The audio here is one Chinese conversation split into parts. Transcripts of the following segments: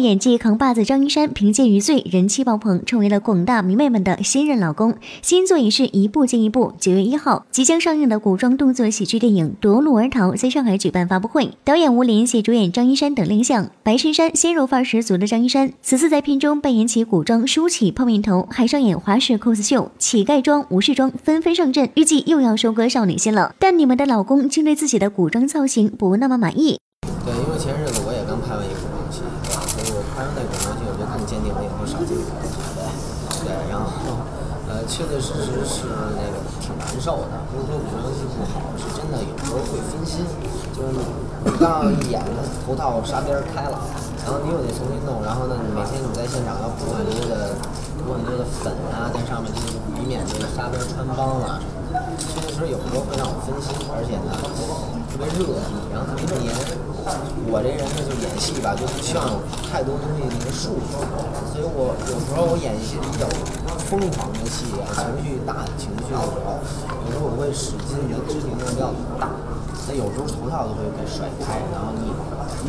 演技扛把子张一山凭借《余罪》人气爆棚，成为了广大迷妹们的新任老公。新作也是一部接一部。九月一号即将上映的古装动作喜剧电影《夺路而逃》在上海举办发布会，导演吴林携主演张一山等亮相。白衬衫、鲜肉范十足的张一山，此次在片中扮演起古装梳起泡面头，还上演华式 cos 秀，乞丐装、武士装纷纷上阵，预计又要收割少女心了。但你们的老公竟对自己的古装造型不那么满意。对，因为前日子我也刚拍完一部。拍完那古装剧，我就更坚定了以后少进古装剧。对，然后，呃，确确实实是那个挺难受的。不是说古装戏不好，是真的有时候会分心。就是你刚一演，头套纱边开了，然后你又得重新弄，然后呢，你每天你在现场要补很多的、补很多的粉啊，在上面，就是以免这个纱边穿帮了。确实有时候会让我分心，而且呢，特别热，然后特别黏。我这人呢，就演戏吧，就不希望有太多东西那个束缚，所以我有时候我演一些比较疯狂的戏啊，情绪大的情绪的时候，有时候我会使劲，觉得肢体动作比较大，那有时候头套都会给甩开，然后你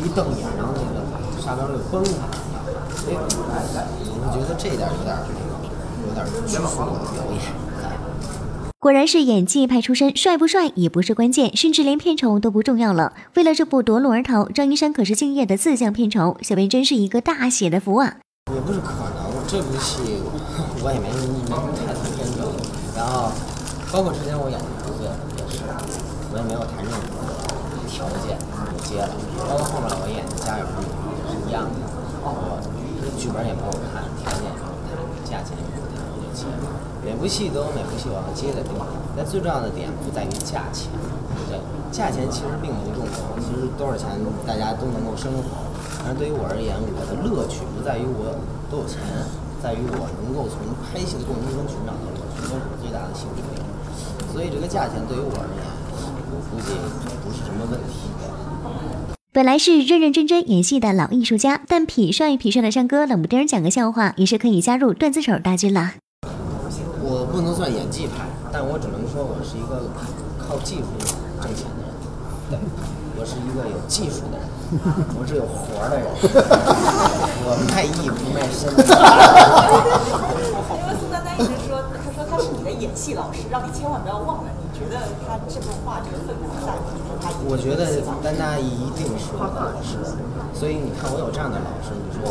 一瞪眼，然后那个沙边就崩开了，所以我会觉得这点有点有点拘束我的表演。果然是演技派出身，帅不帅也不是关键，甚至连片酬都不重要了。为了这部夺路而逃，张一山可是敬业的自降片酬，小编真是一个大写的福啊！也不是可能，这部戏我也没没什么太大片酬，然后包括之前我演的《对也是，我也没有谈任何条件就接了，包括后面我演的《家有儿女》也是一样的，我剧本也没有看，条件也没有谈，价钱也没有谈，我就接了。每部戏都有每部戏我要接的地方，但最重要的点不在于价钱，对，价钱其实并不重要，其实多少钱大家都能够生活。但是对于我而言，我的乐趣不在于我多有钱，在于我能够从拍戏的过程中寻找到乐趣，这是我最大的幸福点。所以这个价钱对于我而言，我估计不是什么问题。本来是认认真真演戏的老艺术家，但痞帅痞帅的山哥冷不丁讲个笑话，也是可以加入段子手大军了。不能算演技派，但我只能说我是一个靠技术挣钱的人。对，我是一个有技术的人，我是有活的人。我卖艺不卖身。因为宋丹丹一直说，他说他是你的演戏老师，让你千万不要忘了。你觉得他这段话这个分量在吗？我觉得丹丹一定是我的老师，所以你看我有这样的老师，你说。